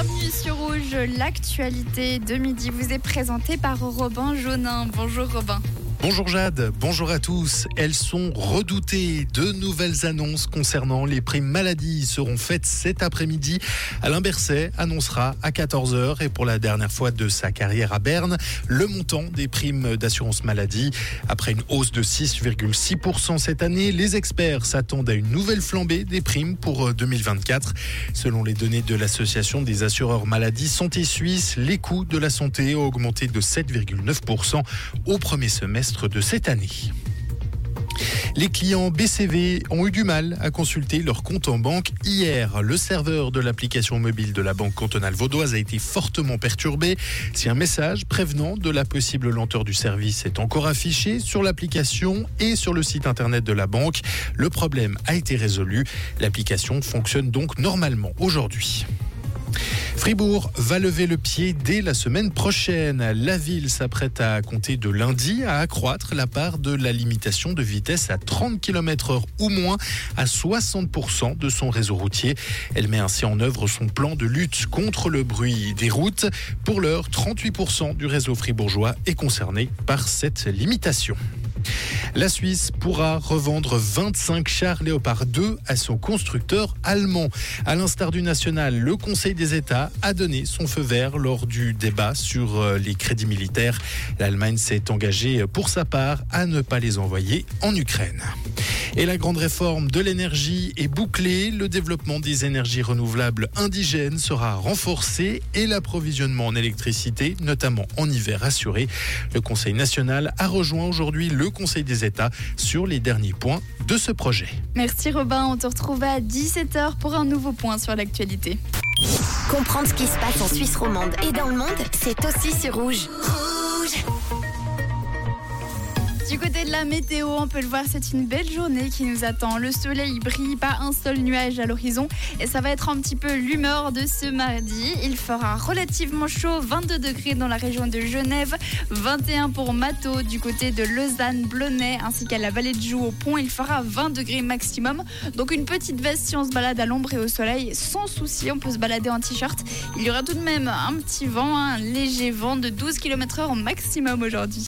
Bienvenue sur Rouge. L'actualité de midi vous est présentée par Robin Jaunin. Bonjour Robin. Bonjour Jade, bonjour à tous. Elles sont redoutées. De nouvelles annonces concernant les primes maladie seront faites cet après-midi. Alain Berset annoncera à 14h et pour la dernière fois de sa carrière à Berne le montant des primes d'assurance maladie. Après une hausse de 6,6% cette année, les experts s'attendent à une nouvelle flambée des primes pour 2024. Selon les données de l'association des assureurs maladie Santé Suisse, les coûts de la santé ont augmenté de 7,9% au premier semestre de cette année. Les clients BCV ont eu du mal à consulter leur compte en banque hier. Le serveur de l'application mobile de la Banque cantonale vaudoise a été fortement perturbé. Si un message prévenant de la possible lenteur du service est encore affiché sur l'application et sur le site internet de la banque, le problème a été résolu. L'application fonctionne donc normalement aujourd'hui. Fribourg va lever le pied dès la semaine prochaine. La ville s'apprête à compter de lundi à accroître la part de la limitation de vitesse à 30 km h ou moins à 60% de son réseau routier. Elle met ainsi en œuvre son plan de lutte contre le bruit des routes. Pour l'heure, 38% du réseau fribourgeois est concerné par cette limitation. La Suisse pourra revendre 25 chars Léopard 2 à son constructeur allemand. À l'instar du national, le Conseil des États a donné son feu vert lors du débat sur euh, les crédits militaires. L'Allemagne s'est engagée pour sa part à ne pas les envoyer en Ukraine. Et la grande réforme de l'énergie est bouclée. Le développement des énergies renouvelables indigènes sera renforcé et l'approvisionnement en électricité, notamment en hiver, assuré. Le Conseil national a rejoint aujourd'hui le Conseil des États sur les derniers points de ce projet. Merci Robin, on te retrouve à 17h pour un nouveau point sur l'actualité. Comprendre ce qui se passe en Suisse romande et dans le monde, c'est aussi sur Rouge. Rouge du côté de la météo, on peut le voir, c'est une belle journée qui nous attend. Le soleil brille, pas un seul nuage à l'horizon. Et ça va être un petit peu l'humeur de ce mardi. Il fera relativement chaud, 22 degrés dans la région de Genève, 21 pour Mato du côté de Lausanne, Blonay, ainsi qu'à la vallée de Joux au pont. Il fera 20 degrés maximum. Donc une petite veste si on se balade à l'ombre et au soleil, sans souci, on peut se balader en t-shirt. Il y aura tout de même un petit vent, un léger vent de 12 km/h maximum aujourd'hui.